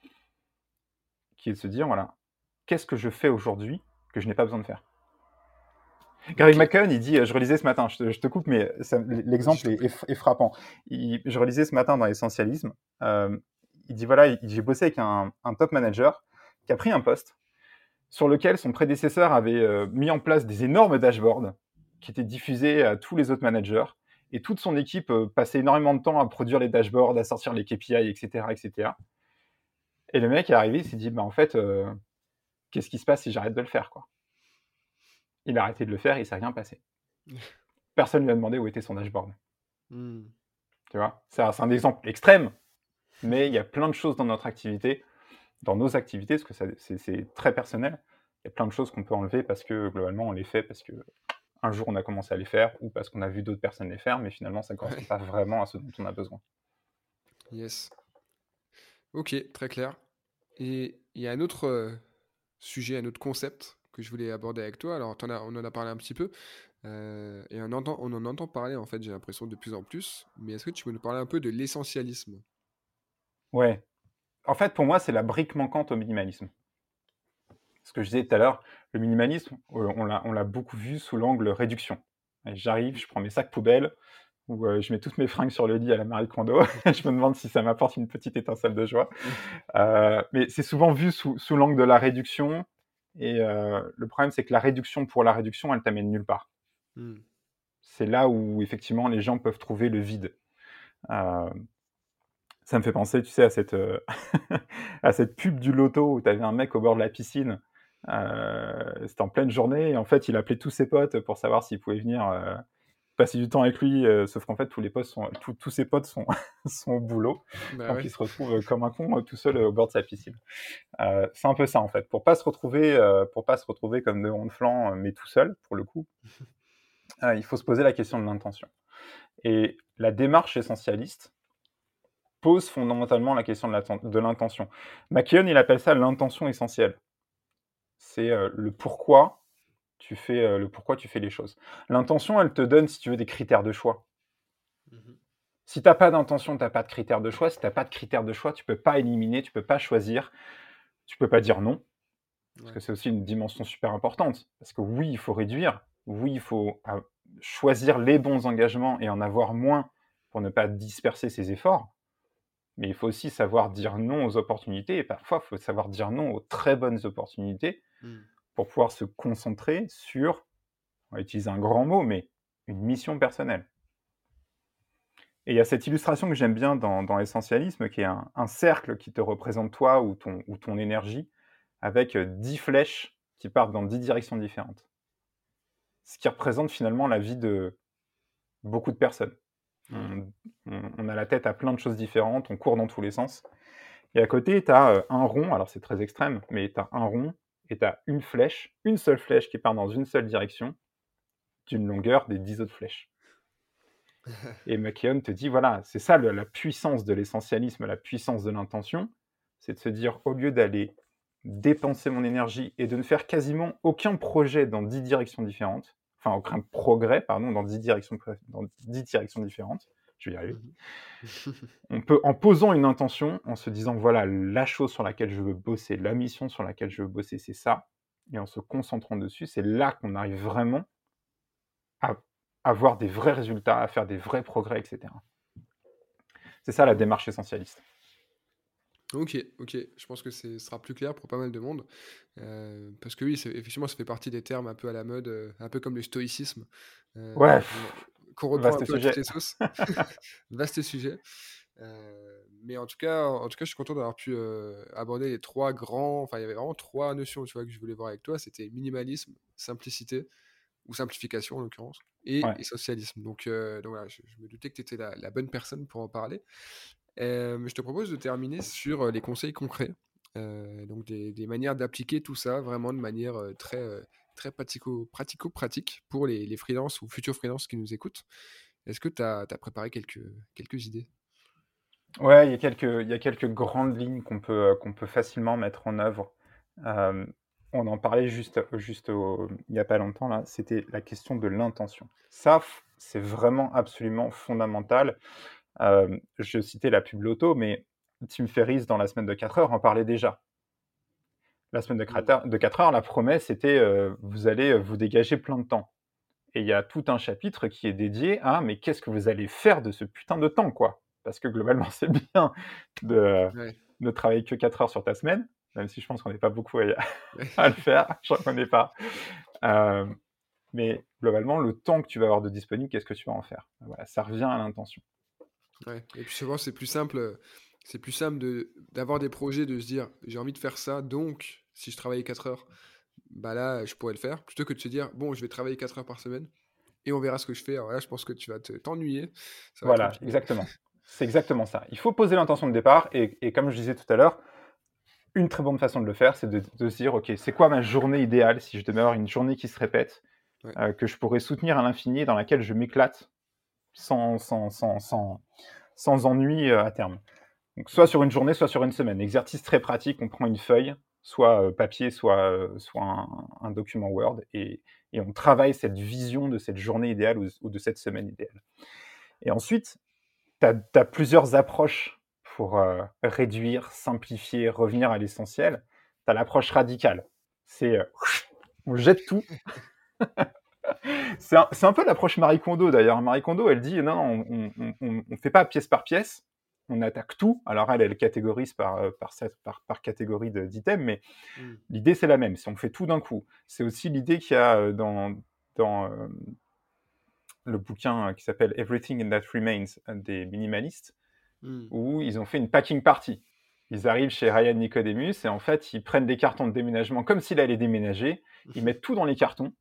qui est de se dire, voilà, qu'est-ce que je fais aujourd'hui que je n'ai pas besoin de faire? Gary McCann, il dit, je relisais ce matin, je te, coupe, mais l'exemple est, frappant. je relisais ce matin dans l'essentialisme, euh, il dit, voilà, j'ai bossé avec un, top manager qui a pris un poste sur lequel son prédécesseur avait euh, mis en place des énormes dashboards qui était diffusé à tous les autres managers. Et toute son équipe euh, passait énormément de temps à produire les dashboards, à sortir les KPI, etc. etc. Et le mec est arrivé, il s'est dit, bah en fait, qu'est-ce qui se passe si j'arrête de le faire, quoi? Il a arrêté de le faire, il s'est rien passé. Personne ne lui a demandé où était son dashboard. Hmm. Tu vois C'est un exemple extrême, mais il y a plein de choses dans notre activité, dans nos activités, parce que c'est très personnel. Il y a plein de choses qu'on peut enlever parce que globalement on les fait parce que un jour on a commencé à les faire ou parce qu'on a vu d'autres personnes les faire, mais finalement ça ne correspond pas vraiment à ce dont on a besoin. Yes. Ok, très clair. Et il y a un autre euh, sujet, un autre concept que je voulais aborder avec toi. Alors, on en a parlé un petit peu, euh, et on, entend, on en entend parler, en fait, j'ai l'impression, de plus en plus. Mais est-ce que tu peux nous parler un peu de l'essentialisme? Ouais. En fait, pour moi, c'est la brique manquante au minimalisme. Ce que je disais tout à l'heure, le minimalisme, euh, on l'a beaucoup vu sous l'angle réduction. J'arrive, je prends mes sacs poubelles, ou euh, je mets toutes mes fringues sur le lit à la Marie Kondo. je me demande si ça m'apporte une petite étincelle de joie. mais c'est souvent vu sous, sous l'angle de la réduction. Et le problème, c'est que la réduction pour la réduction, elle t'amène nulle part. Mmh. C'est là où effectivement les gens peuvent trouver le vide. Euh, ça me fait penser, tu sais, à cette, euh, à cette pub du loto où tu avais un mec au bord de la piscine. Euh, c'était en pleine journée et en fait il appelait tous ses potes pour savoir s'ils pouvaient venir passer du temps avec lui, sauf qu'en fait tous les potes sont, tous ses potes sont, sont au boulot, bah donc il se retrouve comme un con tout seul au bord de sa piscine. c'est un peu ça en fait, pour pas se retrouver, pour pas se retrouver comme de ronds de flanc, mais tout seul pour le coup. Il faut se poser la question de l'intention. Et la démarche essentialiste pose fondamentalement la question de l'intention. McKeown, il appelle ça l'intention essentielle. C'est euh, le pourquoi tu fais euh, le pourquoi tu fais les choses. L'intention, elle te donne, si tu veux, des critères de choix. Mm-hmm. Si tu n'as pas d'intention, tu n'as pas de critères de choix. Si tu n'as pas de critères de choix, tu ne peux pas éliminer, tu ne peux pas choisir, tu ne peux pas dire non. Parce que c'est aussi une dimension super importante. Parce que oui, il faut réduire, oui, il faut ah, choisir les bons engagements et en avoir moins pour ne pas disperser ses efforts. Mais il faut aussi savoir dire non aux opportunités et parfois il faut savoir dire non aux très bonnes opportunités mmh. Pour pouvoir se concentrer sur, on va utiliser un grand mot, mais une mission personnelle. Et il y a cette illustration que j'aime bien dans, l'essentialisme, qui est un, cercle qui te représente toi ou ton, ou ton énergie, avec euh, dix flèches qui partent dans dix directions différentes ce qui représente finalement la vie de beaucoup de personnes. On, a la tête à plein de choses différentes, on court dans tous les sens. Et à côté, tu as euh, un rond, alors c'est très extrême, mais tu as un rond et tu as une flèche, une seule flèche qui part dans une seule direction, d'une longueur des dix autres flèches. Et McKeown te dit, voilà, c'est ça la puissance de l'essentialisme, la puissance de l'intention, c'est de se dire, au lieu d'aller dépenser mon énergie et de ne faire quasiment aucun projet dans dix directions différentes, enfin aucun progrès, pardon, dans dix directions, dans directions différentes, y. Mhm. On peut, en posant une intention, en se disant, voilà, la chose sur laquelle je veux bosser, la mission sur laquelle je veux bosser, c'est ça, et en se concentrant dessus, c'est là qu'on arrive vraiment à avoir des vrais résultats, à faire des vrais progrès, etc. C'est ça la démarche essentialiste. Ok, ok. Je pense que ce sera plus clair pour pas mal de monde. Euh, parce que oui, effectivement, ça fait partie des termes un peu à la mode, euh, un peu comme le stoïcisme. Euh, ouais. Qu'on reprend un peu à toutes les sauces. Vaste sujet. mais en tout, cas, en tout cas, je suis content d'avoir pu aborder les trois grands. Enfin, il y avait vraiment trois notions tu vois, que je voulais voir avec toi. C'était minimalisme, simplicité, ou simplification en l'occurrence, et, socialisme. Donc, donc voilà, je, me doutais que tu étais la, la, bonne personne pour en parler. Euh, je te propose de terminer sur euh, les conseils concrets, euh, donc des, manières d'appliquer tout ça vraiment de manière très, très pratico-pratique pour les, les freelances ou futurs freelances qui nous écoutent. Est-ce que tu as, préparé quelques, idées? Ouais, il y, a quelques, grandes lignes qu'on peut, peut facilement mettre en œuvre. on en parlait juste, juste il n'y a pas longtemps, c'était la question de l'intention. Ça, c'est vraiment absolument fondamental je citais la pub Loto, mais Tim Ferriss, dans la semaine de 4 heures, en parlait déjà. La semaine de 4 heures, de 4 heures la promesse était vous allez vous dégager plein de temps. Et il y a tout un chapitre qui est dédié à mais qu'est-ce que vous allez faire de ce putain de temps, quoi? Parce que globalement, c'est bien de ne travailler que 4 heures sur ta semaine, même si je pense qu'on n'est pas beaucoup à, le faire, je ne reconnais pas. mais globalement, le temps que tu vas avoir de disponible, qu'est-ce que tu vas en faire? Voilà, ça revient à l'intention. Et puis souvent, c'est plus simple. C'est plus simple d'avoir des projets, de se dire j'ai envie de faire ça, donc si je travaillais 4 heures, bah là je pourrais le faire, plutôt que de se dire bon je vais travailler 4 heures par semaine et on verra ce que je fais. Alors là je pense que tu vas t'ennuyer. voilà, exactement. C'est exactement ça. Il faut poser l'intention de départ et, comme je disais tout à l'heure, une très bonne façon de le faire, c'est de, se dire ok, c'est quoi ma journée idéale si je demeure une journée qui se répète, euh, que je pourrais soutenir à l'infini, dans laquelle je m'éclate sans, sans, sans, sans, sans ennui euh, à terme. Donc, soit sur une journée, soit sur une semaine. Exercice très pratique, on prend une feuille, soit papier, soit, soit un, document Word, et, et, on travaille cette vision de cette journée idéale ou, de cette semaine idéale. Et ensuite, tu as, plusieurs approches pour réduire, simplifier, revenir à l'essentiel. Tu as l'approche radicale. C'est on jette tout c'est un, peu l'approche Marie Kondo d'ailleurs. Marie Kondo, elle dit non, on ne fait pas pièce par pièce, on attaque tout. Alors elle, elle catégorise par, euh, par, par, par catégorie d'items, mais mm. l'idée c'est la même. Si on fait tout d'un coup, c'est aussi l'idée qu'il y a euh, dans, dans euh, le bouquin qui s'appelle Everything That Remains des minimalistes, mm. où ils ont fait une packing party. Ils arrivent chez Ryan Nicodemus et en fait, ils prennent des cartons de déménagement comme s'il allait déménager. Ils mettent tout dans les cartons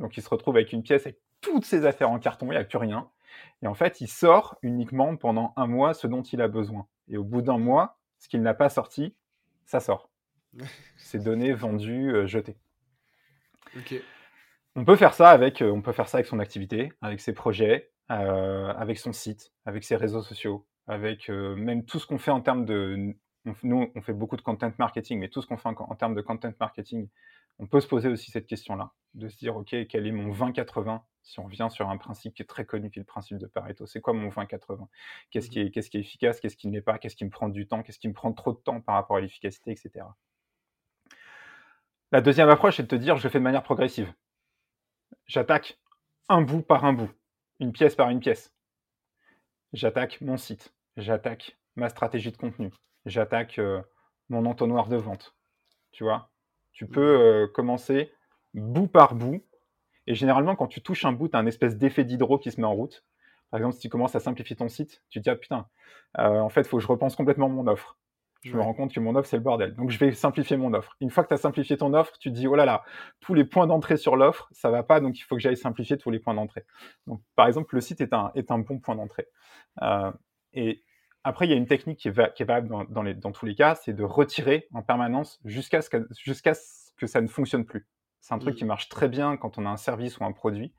donc il se retrouve avec une pièce avec toutes ses affaires en carton, il n'y a plus rien. Et en fait, il sort uniquement pendant un mois ce dont il a besoin. Et au bout d'un mois, ce qu'il n'a pas sorti, ça sort. C'est donné, vendu, euh, jeté. On peut faire ça avec, euh, on peut faire ça avec son activité, avec ses projets, euh, avec son site, avec ses réseaux sociaux, avec même tout ce qu'on fait en termes de. nous, on fait beaucoup de content marketing, mais tout ce qu'on fait en termes de content marketing, on peut se poser aussi cette question-là, de se dire, OK, quel est mon 20-80 si on vient sur un principe qui est très connu, qui est le principe de Pareto, c'est quoi mon 20-80 qu'est-ce mmh qui, est, qu'est-ce qui est efficace, qu'est-ce qui ne l'est pas, qu'est-ce qui me prend du temps, qu'est-ce qui me prend trop de temps par rapport à l'efficacité, etc. La deuxième approche, c'est de te dire, je le fais de manière progressive. J'attaque un bout par un bout, une pièce par une pièce. J'attaque mon site, j'attaque ma stratégie de contenu, j'attaque euh, mon entonnoir de vente. Tu vois? Tu peux euh, commencer bout par bout. Et généralement, quand tu touches un bout, tu as un espèce d'effet d'hydro qui se met en route. Par exemple, si tu commences à simplifier ton site, tu te dis, ah putain, euh, en fait, il faut que je repense complètement mon offre. Je me rends compte que mon offre, c'est le bordel. Donc, je vais simplifier mon offre. Une fois que tu as simplifié ton offre, tu te dis, oh là là, tous les points d'entrée sur l'offre, ça va pas, donc il faut que j'aille simplifier tous les points d'entrée. Donc, par exemple, le site est un, est un bon point d'entrée. Euh, et après, il y a une technique qui est, qui est valable dans, dans, les, dans, tous les cas, c'est de retirer en permanence jusqu'à ce, que, jusqu'à ce que ça ne fonctionne plus. C'est un truc qui mmh. marche très bien quand on a un service ou un produit.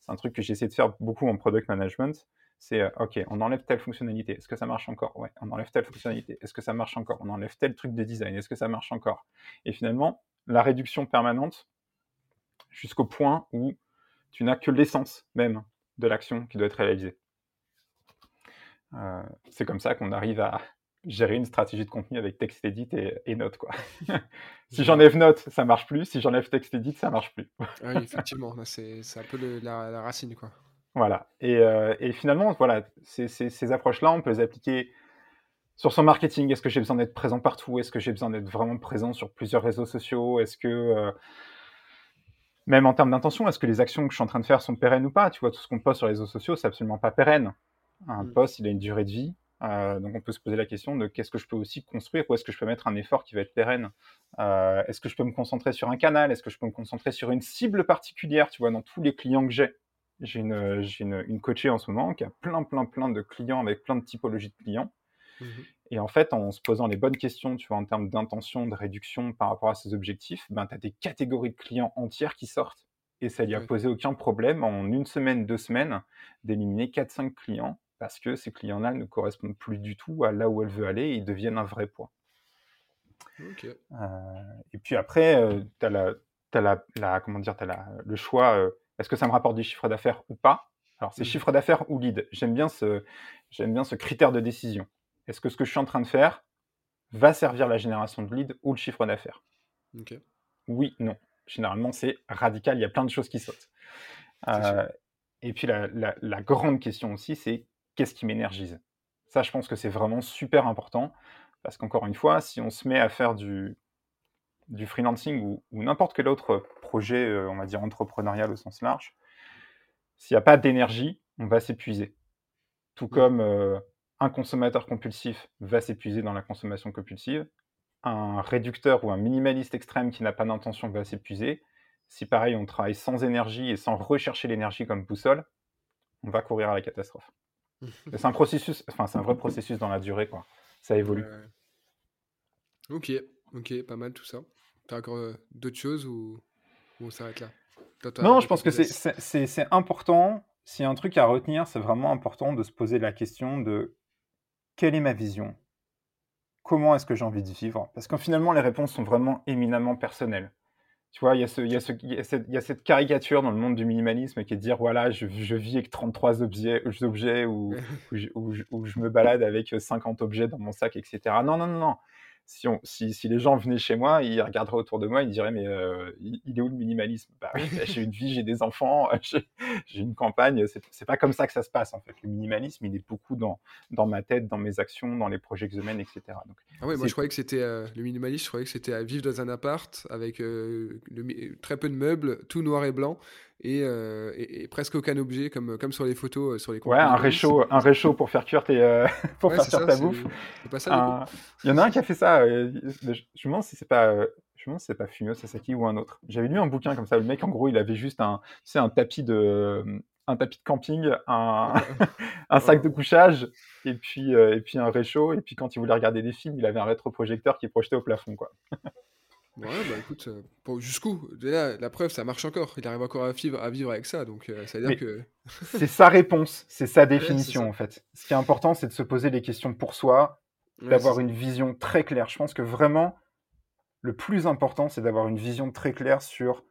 C'est un truc que j'essaie de faire beaucoup en product management. C'est euh, OK, on enlève telle fonctionnalité. Est-ce que ça marche encore? Ouais, on enlève telle fonctionnalité. Est-ce que ça marche encore? On enlève tel truc de design. Est-ce que ça marche encore? Et finalement, la réduction permanente jusqu'au point où tu n'as que l'essence même de l'action qui doit être réalisée. Euh, c'est comme ça qu'on arrive à gérer une stratégie de contenu avec TextEdit et, et Note. Quoi. si j'enlève Note, ça marche plus. Si j'enlève TextEdit, ça marche plus. oui, effectivement, c'est un peu la, racine. Quoi. Voilà. Et, euh, et finalement, voilà, ces approches-là, on peut les appliquer sur son marketing. Est-ce que j'ai besoin d'être présent partout? Est-ce que j'ai besoin d'être vraiment présent sur plusieurs réseaux sociaux? Est-ce que euh, même en termes d'intention, est-ce que les actions que je suis en train de faire sont pérennes ou pas? Tu vois, tout ce qu'on poste sur les réseaux sociaux, c'est absolument pas pérenne. Un mm. poste, il a une durée de vie. Euh, donc on peut se poser la question de qu'est-ce que je peux aussi construire ou est-ce que je peux mettre un effort qui va être pérenne? Euh, Est-ce que je peux me concentrer sur un canal? Est-ce que je peux me concentrer sur une cible particulière? Tu vois, dans tous les clients que j'ai, j'ai une, une, une, coachée en ce moment qui a plein, plein, plein de clients avec plein de typologies de clients. Mm-hmm. Et en fait, en se posant les bonnes questions, tu vois, en termes d'intention, de réduction par rapport à ces objectifs, ben, tu as des catégories de clients entières qui sortent. Et ça lui a posé aucun problème en une semaine, deux semaines d'éliminer 4-5 clients parce que ces clients-là ne correspondent plus du tout à là où elle veut aller et ils deviennent un vrai poids. Euh, et puis après, euh, tu as, la, as la, comment dire, as le choix, euh, est-ce que ça me rapporte du chiffre d'affaires ou pas? Alors c'est mmh. chiffre d'affaires ou lead. J'aime bien, ce, bien ce critère de décision. Est-ce que ce que je suis en train de faire va servir la génération de lead ou le chiffre d'affaires? Oui, non. Généralement, c'est radical, il y a plein de choses qui sautent. et puis la, la grande question aussi, c'est qu'est-ce qui m'énergise Ça, je pense que c'est vraiment super important parce qu'encore une fois, si on se met à faire du, du freelancing ou, n'importe quel autre projet, euh, on va dire entrepreneurial au sens large, s'il n'y a pas d'énergie, on va s'épuiser. Tout comme euh, un consommateur compulsif va s'épuiser dans la consommation compulsive, un réducteur ou un minimaliste extrême qui n'a pas d'intention va s'épuiser. Si pareil, on travaille sans énergie et sans rechercher l'énergie comme boussole, on va courir à la catastrophe. c'est un processus, enfin c'est un vrai processus dans la durée, quoi. Ça évolue. Ok, ok, pas mal tout ça. T'as encore euh, d'autres choses ou, on s'arrête là? Non, je pense que c'est important. S'il y a un truc à retenir, c'est vraiment important de se poser la question de quelle est ma vision? Comment est-ce que j'ai envie de vivre? Parce que finalement, les réponses sont vraiment éminemment personnelles. Tu vois, il y, a ce, il, y a ce, il, y a cette, caricature dans le monde du minimalisme qui est de dire voilà, je, je vis avec 33 objets, objets ou, ou, ou, je, me balade avec 50 objets dans mon sac, etc. Non, non, non, non si, on, si, si, les gens venaient chez moi, ils regarderaient autour de moi, ils diraient mais euh, il, est où le minimalisme? Bah, J'ai une vie, j'ai des enfants, j'ai une campagne. C'est pas comme ça que ça se passe en fait. Le minimalisme, il est beaucoup dans, dans ma tête, dans mes actions, dans les projets que je mène, etc. Donc, ah ouais, moi je croyais que c'était euh, le minimalisme, je croyais que c'était à vivre dans un appart avec euh, très peu de meubles, tout noir et blanc. Euh, et, presque aucun objet comme, comme sur les photos euh, sur les Ouais, un réchaud, un réchaud pour faire cuire, tes, euh, pour faire cuire ta bouffe. Pas ça, Il y en a un qui a fait ça. je me demande si c'est pas. Je me demande si c'est pas Fumio Sasaki ou un autre. J'avais lu un bouquin comme ça. Le mec, en gros, il avait juste un, tu un tapis de, un tapis de camping, un, un sac de couchage et puis, et puis un réchaud. Et puis quand il voulait regarder des films, il avait un rétroprojecteur qui projetait au plafond, quoi. Ouais, bah écoute, euh, jusqu'où? Déjà, la preuve, ça marche encore. Il arrive encore à vivre, à vivre avec ça, donc euh, ça veut dire que. c'est sa réponse, c'est sa définition en fait. Ce qui est important, c'est de se poser les questions pour soi, d'avoir une vision très claire. Je pense que vraiment, le plus important, c'est d'avoir une vision très claire sur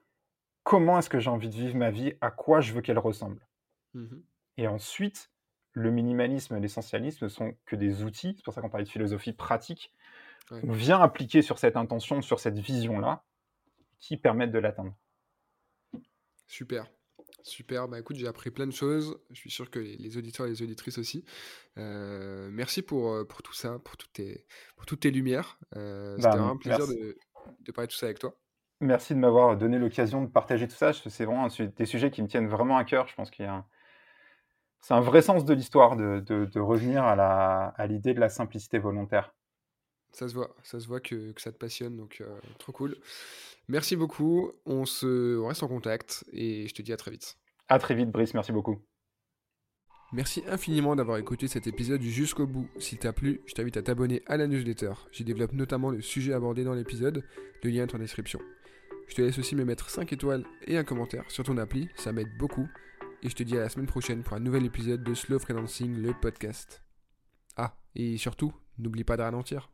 comment est-ce que j'ai envie de vivre ma vie, à quoi je veux qu'elle ressemble. Mmh et ensuite, le minimalisme et l'essentialisme sont que des outils, c'est pour ça qu'on parlait de philosophie pratique, on vient appliquer sur cette intention, sur cette vision-là, qui permettent de l'atteindre. Super. Super, bah écoute, j'ai appris plein de choses. Je suis sûr que les, auditeurs et les auditrices aussi. Euh, merci pour, euh, pour tout ça, pour toutes tes, pour toutes tes lumières. Euh, c'était bah, un plaisir de, de, parler de tout ça avec toi. Merci de m'avoir donné l'occasion de partager tout ça. C'est vraiment des sujets qui me tiennent vraiment à cœur. Je pense qu'il y a C'est un vrai sens de l'histoire de, de, de, revenir à l'idée à de la simplicité volontaire. Ça se voit, ça se voit que, ça te passionne, donc euh, trop cool. Merci beaucoup, on, se, reste en contact et je te dis à très vite. À très vite Brice, merci beaucoup. Merci infiniment d'avoir écouté cet épisode jusqu'au bout. S'il t'a plu, je t'invite à t'abonner à la newsletter. J'y développe notamment le sujet abordé dans l'épisode, le lien est en description. Je te laisse aussi me mettre 5 étoiles et un commentaire sur ton appli, ça m'aide beaucoup. Et je te dis à la semaine prochaine pour un nouvel épisode de Slow Freelancing, le podcast. Ah, et surtout, n'oublie pas de ralentir.